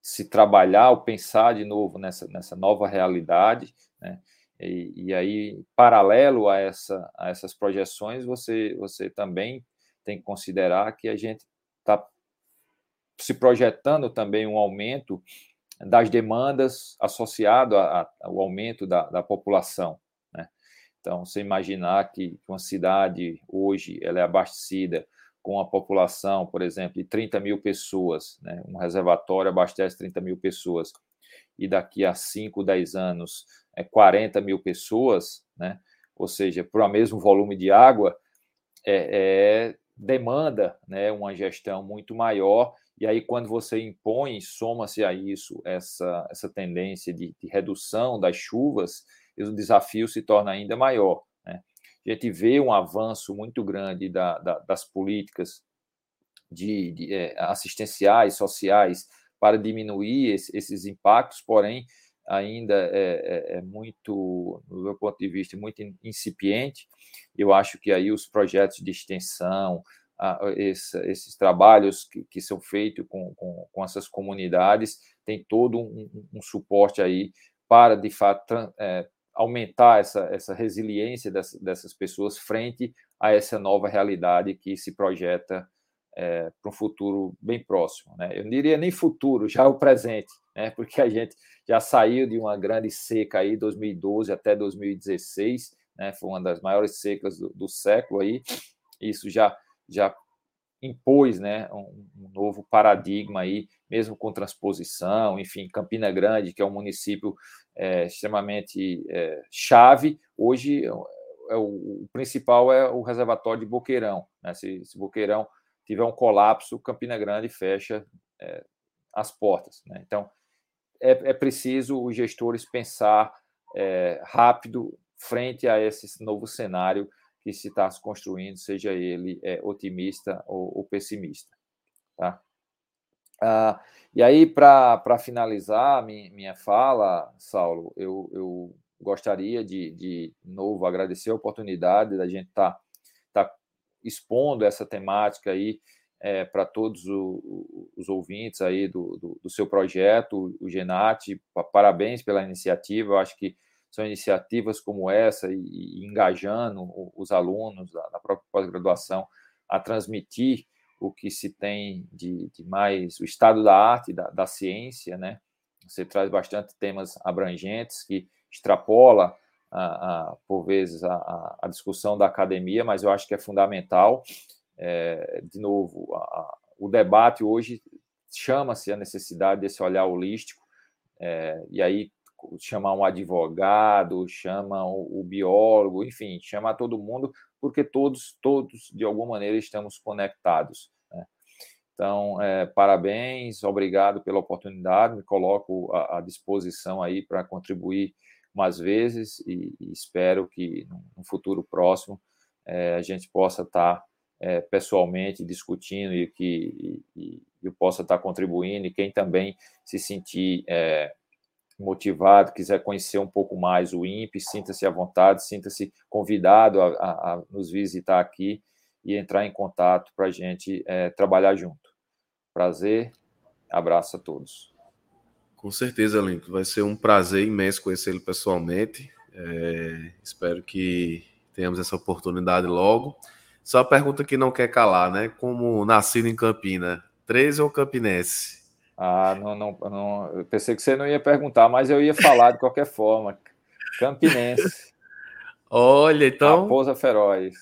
se trabalhar ou pensar de novo nessa, nessa nova realidade, né? E, e, aí, paralelo a, essa, a essas projeções, você, você também tem que considerar que a gente está se projetando também um aumento das demandas associado ao aumento da, da população. Então, você imaginar que uma cidade hoje ela é abastecida com a população, por exemplo, de 30 mil pessoas, né? um reservatório abastece 30 mil pessoas, e daqui a 5, 10 anos é 40 mil pessoas, né? ou seja, por o mesmo volume de água, é, é demanda né? uma gestão muito maior e aí, quando você impõe, soma-se a isso essa, essa tendência de, de, redução das chuvas, o desafio se torna ainda maior. Né? A gente vê um avanço muito grande da, da, das políticas de, de é, assistenciais, sociais, para diminuir esse, esses impactos, porém, ainda é, é, é, muito, do meu ponto de vista, muito incipiente. Eu acho que aí os projetos de extensão, esse, esses trabalhos que, que são feitos com, com, com, essas comunidades, tem todo um, um, suporte aí para, de fato, é, aumentar essa, essa resiliência dessas, dessas pessoas frente a essa nova realidade que se projeta é, para um futuro bem próximo. Né? Eu não diria nem futuro, já o presente, né? porque a gente já saiu de uma grande seca aí, 2012 até 2016, né? foi uma das maiores secas do, do século aí, isso já já impôs né, um, um, novo paradigma aí, mesmo com transposição, enfim, Campina Grande, que é um município é, extremamente é, chave, hoje é o, o, principal é o reservatório de Boqueirão. Né? Se, se Boqueirão tiver um colapso, Campina Grande fecha é, as portas. Né? Então, é, é, preciso os gestores pensar é, rápido frente a esse novo cenário que se está se construindo, seja ele é, otimista ou, ou, pessimista. Tá? Ah, e aí, para finalizar minha, minha fala, Saulo, eu, eu gostaria de, de novo agradecer a oportunidade da gente estar tá, tá expondo essa temática aí é, para todos o, os ouvintes aí do, do, do, seu projeto, o Genat, parabéns pela iniciativa, eu acho que são iniciativas como essa e, e engajando os alunos da, própria pós-graduação a transmitir o que se tem de, de, mais o estado da arte, da, da ciência, né? Você traz bastante temas abrangentes que extrapola a, a, por vezes a, a, discussão da academia, mas eu acho que é fundamental. É, de novo, o debate hoje chama-se a necessidade desse olhar holístico, é, e aí chamar um advogado, chama o, biólogo, enfim, chama todo mundo, porque todos, todos de alguma maneira estamos conectados. Né? Então, é, parabéns, obrigado pela oportunidade, me coloco à, à disposição aí para contribuir mais vezes e, e, espero que no futuro próximo é, a gente possa estar tá, é, pessoalmente discutindo e que e, e eu possa estar tá contribuindo e quem também se sentir é, motivado, quiser conhecer um pouco mais o INPE, sinta-se à vontade, sinta-se convidado a, a, a, nos visitar aqui e entrar em contato para a gente é, trabalhar junto. Prazer, abraço a todos. Com certeza, Lincoln. Vai ser um prazer imenso conhecê-lo pessoalmente. É, espero que tenhamos essa oportunidade logo. Só a pergunta que não quer calar, né? Como nascido em Campina, 13 ou campinense? Ah, não, não, não, eu pensei que você não ia perguntar, mas eu ia falar de qualquer forma. Campinense. Olha, então. Raposa Feroz.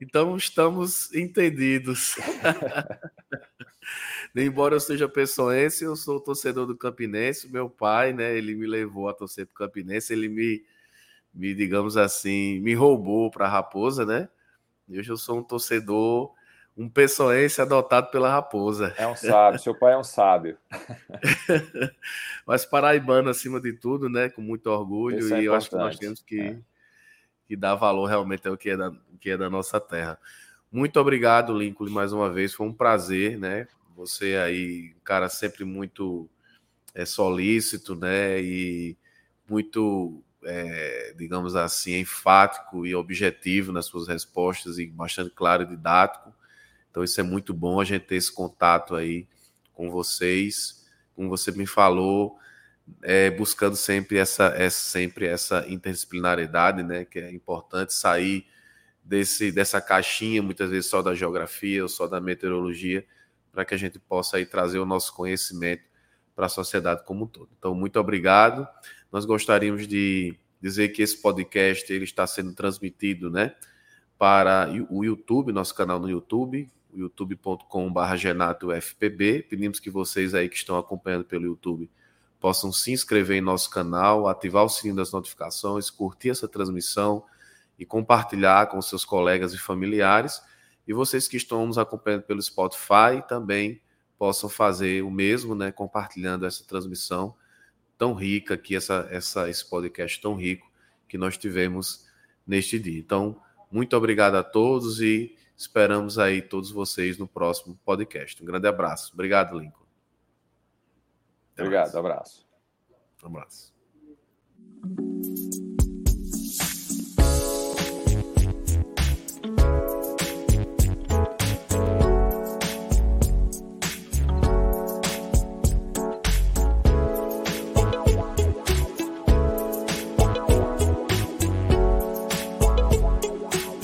Então estamos entendidos. Embora eu seja pessoense, eu sou torcedor do Campinense. Meu pai, né, ele me levou a torcer para o Campinense, ele me, me, digamos assim, me roubou para a Raposa, né? E hoje eu sou um torcedor um pessoense adotado pela raposa. É um sábio, seu pai é um sábio. Mas paraibano acima de tudo, né? Com muito orgulho, é e eu acho que nós temos que, é. que dar valor realmente ao que é, da, que é da nossa terra. Muito obrigado, Lincoln, mais uma vez. Foi um prazer, né? Você aí, um cara sempre muito é, solícito, né? E muito, é, digamos assim, enfático e objetivo nas suas respostas e bastante claro e didático. Então, isso é muito bom a gente ter esse contato aí com vocês. Como você me falou, é, buscando sempre essa, essa, sempre essa interdisciplinaridade, né? Que é importante sair desse, dessa caixinha, muitas vezes só da geografia ou só da meteorologia, para que a gente possa aí trazer o nosso conhecimento para a sociedade como um todo. Então, muito obrigado. Nós gostaríamos de dizer que esse podcast ele está sendo transmitido, né, para o YouTube, nosso canal no YouTube, youtube.com.br genatoFPB. Pedimos que vocês aí que estão acompanhando pelo YouTube possam se inscrever em nosso canal, ativar o sininho das notificações, curtir essa transmissão, e compartilhar com seus colegas e familiares. E vocês que estão nos acompanhando pelo Spotify também possam fazer o mesmo, né, compartilhando essa transmissão tão rica aqui, essa, essa, esse podcast tão rico que nós tivemos neste dia. Então, muito obrigado a todos e esperamos aí todos vocês no próximo podcast. Um grande abraço. Obrigado, Lincoln. Até obrigado, mais. abraço. Um abraço.